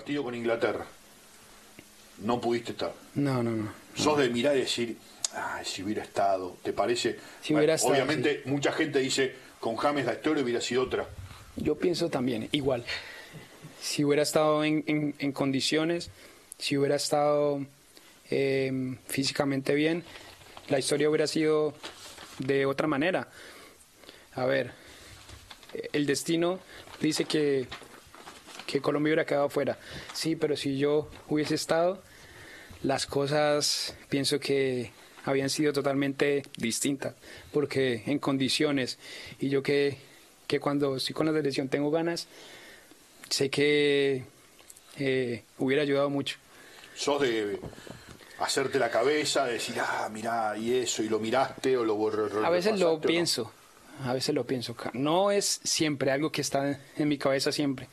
partido con Inglaterra. No pudiste estar. No, no, no. Sos de mirar y decir, ay, si hubiera estado, ¿te parece? Si hubiera estado, obviamente, mucha gente dice, con James la historia hubiera sido otra. Yo pienso también, igual. Si hubiera estado en, en, condiciones, si hubiera estado em, físicamente bien, la historia hubiera sido de otra manera. A ver, el destino dice que, que Colombia hubiera quedado fuera. Sí, pero si yo hubiese estado, las cosas pienso que habían sido totalmente distintas, porque en condiciones, y yo que, que cuando estoy con la selección tengo ganas, sé que eh, hubiera ayudado mucho. ¿Sos de hacerte la cabeza, de decir, ah, mira, y eso, y lo miraste o lo? A veces lo pienso, a veces lo pienso. No es siempre algo que está en mi cabeza siempre,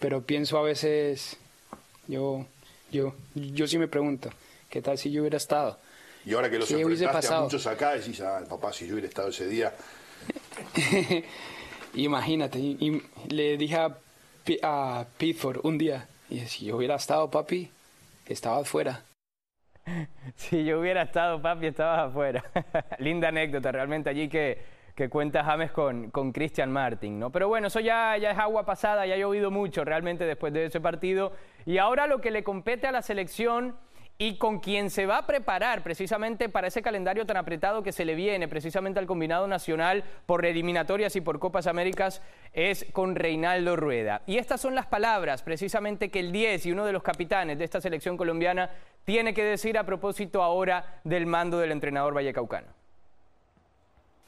pero pienso a veces, yo, yo, yo sí me pregunto, ¿qué tal si yo hubiera estado? Y ahora que los enfrentaste a muchos acá, decís, ah, papá, si yo hubiera estado ese día. Imagínate, y, le dije a, a Pitford un día, y si yo hubiera estado, papi, estaba afuera. Si yo hubiera estado, papi, estabas afuera. Linda anécdota realmente allí que, que cuenta James con, con Christian Martin, ¿no? Pero bueno, eso ya, ya es agua pasada, ya ha llovido mucho realmente después de ese partido. Y ahora lo que le compete a la selección y con quien se va a preparar precisamente para ese calendario tan apretado que se le viene precisamente al combinado nacional por eliminatorias y por Copas Américas es con Reinaldo Rueda. Y estas son las palabras precisamente que el 10 y uno de los capitanes de esta selección colombiana tiene que decir a propósito ahora del mando del entrenador vallecaucano.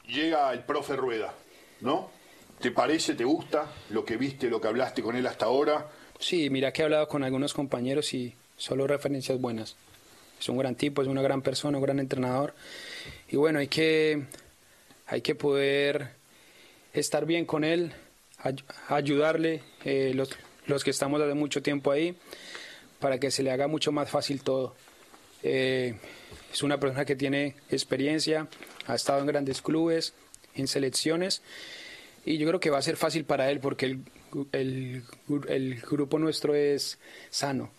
Llega el profe Rueda, ¿no? ¿Te parece, te gusta lo que viste, lo que hablaste con él hasta ahora? Sí, mira que he hablado con algunos compañeros y solo referencias buenas. Es un gran tipo, es una gran persona, un gran entrenador. Y bueno, hay que, hay que poder estar bien con él, ayudarle, eh, los, los, que estamos desde mucho tiempo ahí, para que se le haga mucho más fácil todo. Eh, es una persona que tiene experiencia, ha estado en grandes clubes, en selecciones, y yo creo que va a ser fácil para él porque el, el, el grupo nuestro es sano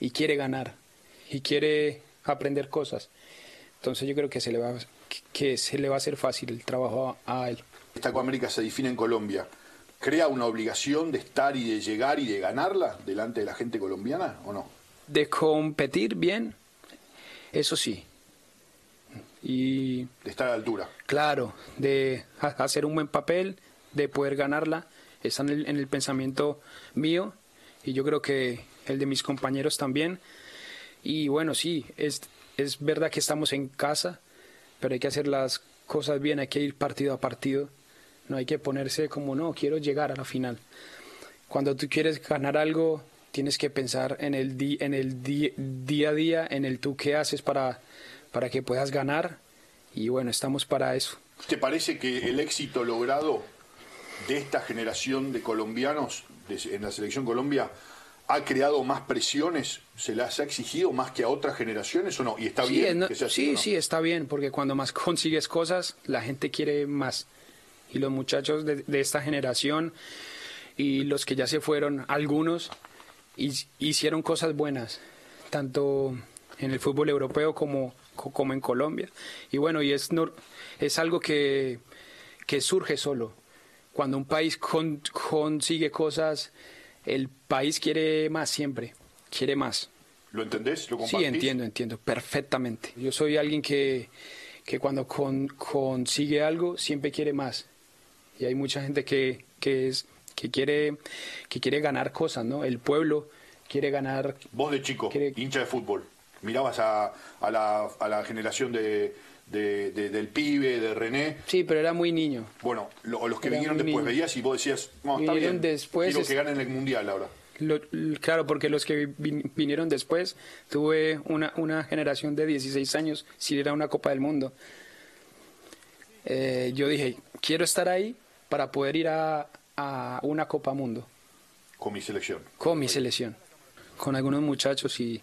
y quiere ganar y quiere aprender cosas. Entonces yo creo que se le va, que se le va a hacer fácil el trabajo a, él. Esta América se define en Colombia. ¿Crea una obligación de estar y de llegar y de ganarla delante de la gente colombiana o no? De competir bien, eso sí. Y de estar a la altura. Claro, de hacer un buen papel, de poder ganarla, está en el, en el pensamiento mío y yo creo que el de mis compañeros también. Y bueno, sí, es, es verdad que estamos en casa, pero hay que hacer las cosas bien, hay que ir partido a partido. No hay que ponerse como, no, quiero llegar a la final. Cuando tú quieres ganar algo, tienes que pensar en el, di en el día a día, en el tú qué haces para, para que puedas ganar. Y bueno, estamos para eso. ¿Te parece que el éxito logrado de esta generación de colombianos en la selección Colombia ha creado más presiones? ¿Se las ha exigido más que a otras generaciones o no? ¿Y está bien? sí, sí, está bien, porque cuando más consigues cosas, la gente quiere más. Y los muchachos de, esta generación y los que ya se fueron, algunos, hicieron cosas buenas, tanto en el fútbol europeo como, como en Colombia. Y bueno, y es, es algo que, que surge solo. Cuando un país consigue cosas el país quiere más siempre, quiere más. ¿Lo entendés? ¿Lo Sí, entiendo, entiendo, perfectamente. Yo soy alguien que, que cuando consigue algo siempre quiere más. Y hay mucha gente que, que, es, que, quiere, que quiere ganar cosas, ¿no? El pueblo quiere ganar... Vos de chico, hincha de fútbol, mirabas a, a, la, a la generación de, de, del pibe, de René. Sí, pero era muy niño. Bueno, los que vinieron después, veías y vos decías, no, está bien, después quiero que ganen el Mundial ahora. claro, porque los que vinieron después, tuve una, una generación de 16 años, si era una Copa del Mundo. Eh, yo dije, quiero estar ahí para poder ir a, a una Copa Mundo. Con mi selección. Con mi selección. Con algunos muchachos y,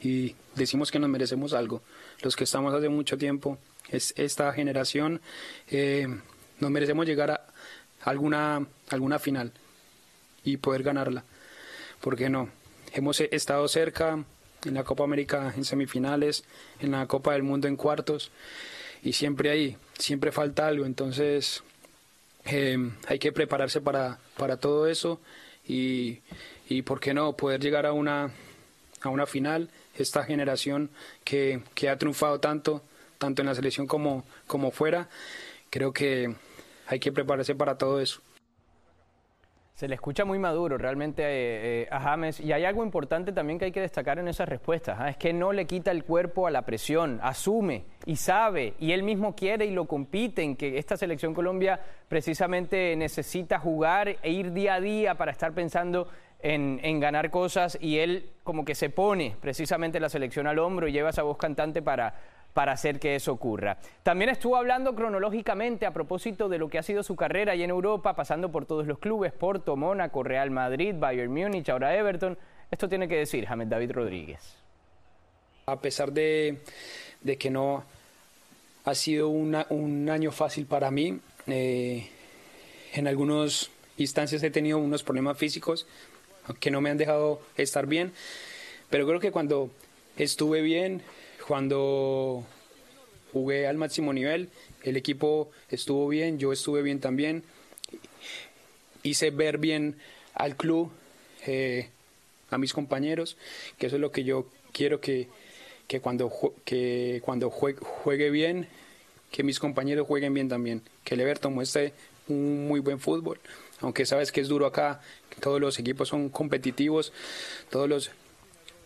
y decimos que nos merecemos algo los que estamos hace mucho tiempo, es esta generación, eh, nos merecemos llegar a alguna, alguna final y poder ganarla. ¿Por qué no? hemos estado cerca en la Copa América en semifinales, en la Copa del Mundo en cuartos y siempre ahí, siempre falta algo, entonces eh, hay que prepararse para, para todo eso y, y, ¿por qué no?, poder llegar a una, a una final, esta generación que, que ha triunfado tanto, tanto en la selección como, como fuera, creo que hay que prepararse para todo eso. Se le escucha muy maduro realmente eh, eh, a James y hay algo importante también que hay que destacar en esas respuestas, ¿ah? es que no le quita el cuerpo a la presión, asume y sabe y él mismo quiere y lo compite en que esta selección Colombia precisamente necesita jugar e ir día a día para estar pensando en, en, ganar cosas y él como que se pone precisamente la selección al hombro y lleva esa voz cantante para, para hacer que eso ocurra. También estuvo hablando cronológicamente a propósito de lo que ha sido su carrera y en Europa, pasando por todos los clubes, Porto, Mónaco, Real Madrid, Bayern Múnich, ahora Everton. Esto tiene que decir James David Rodríguez. A pesar de, que no ha sido un año fácil para mí, eh, en algunas instancias he tenido unos problemas físicos que no me han dejado estar bien, pero creo que cuando estuve bien, cuando jugué al máximo nivel, el equipo estuvo bien, yo estuve bien también. Hice ver bien al club, eh, a mis compañeros, que eso es lo que yo quiero que, que cuando, que cuando juegue, bien, que mis compañeros jueguen bien también, que el Everton muestre un muy buen fútbol, aunque sabes que es duro acá, todos los equipos son competitivos, todos los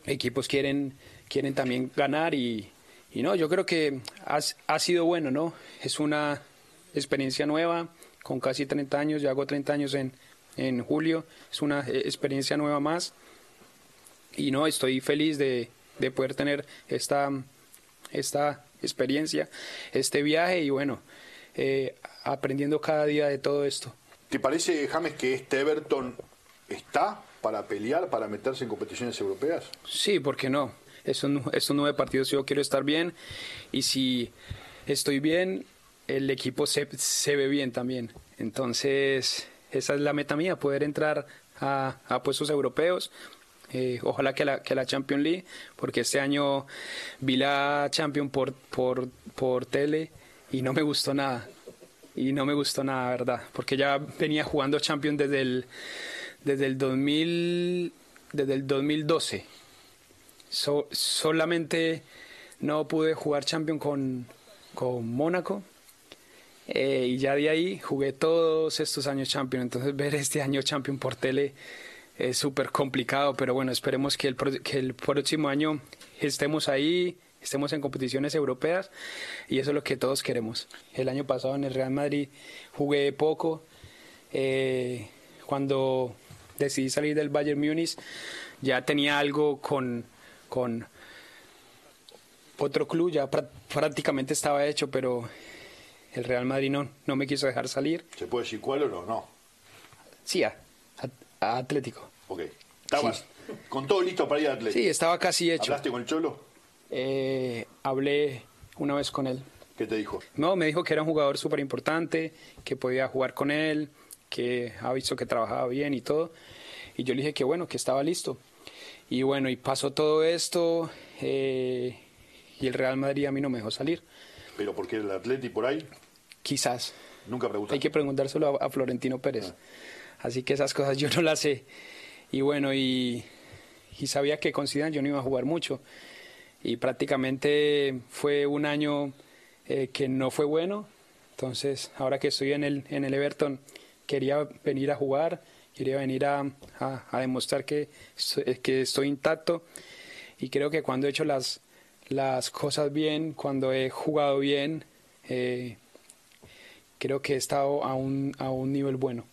equipos quieren quieren también ganar y, y no, yo creo que ha, ha, sido bueno, ¿no? Es una experiencia nueva, con casi 30 años, ya hago 30 años en, en julio, es una eh, experiencia nueva más y no, estoy feliz de, de poder tener esta, esta experiencia, este viaje y bueno, eh, aprendiendo cada día de todo esto. ¿Te parece, James, que este Everton está para pelear, para meterse en competiciones europeas? Sí, ¿por qué no? Estos, estos nueve partidos yo quiero estar bien y si estoy bien, el equipo se, se ve bien también. Entonces, esa es la meta mía, poder entrar a, a puestos europeos. Eh, ojalá que la, que la Champions League, porque este año vi la Champions por, por, por tele y no me gustó nada. Y no me gustó nada, ¿verdad? Porque ya venía jugando Champions desde el, desde el, 2000, desde el 2012 solamente no pude jugar Champion con, con Mónaco. Eh, y ya de ahí jugué todos estos años Champion. Entonces ver este año Champion por tele es súper complicado. Pero bueno, esperemos que el, que el próximo año estemos ahí, estemos en competiciones europeas. Y eso es lo que todos queremos. El año pasado en el Real Madrid jugué poco. Eh, cuando decidí salir del Bayern Múnich ya tenía algo con con otro club, ya prácticamente estaba hecho, pero el Real Madrid no, no me quiso dejar salir. ¿Se puede decir cuál o no? No. Sí, a, Atlético. Ok. ¿Estabas con todo listo para ir a Atlético? Sí, estaba casi hecho. ¿Hablaste con el Cholo? Eh, hablé una vez con él. ¿Qué te dijo? No, me dijo que era un jugador súper importante, que podía jugar con él, que ha visto que trabajaba bien y todo. Y yo le dije que bueno, que estaba listo. Y bueno, y pasó todo esto eh, y el Real Madrid a mí no me dejó salir. ¿Pero porque el Atleti por ahí? Quizás. Nunca pregunté. Hay que preguntárselo a, Florentino Pérez. Ah. Así que esas cosas yo no las sé. Y bueno, y, y sabía que con Zidane yo no iba a jugar mucho. Y prácticamente fue un año eh, que no fue bueno. Entonces, ahora que estoy en el, en el Everton, quería venir a jugar quería venir a, a, demostrar que, que estoy intacto y creo que cuando he hecho las, las cosas bien, cuando he jugado bien, eh, creo que he estado a un, a un nivel bueno.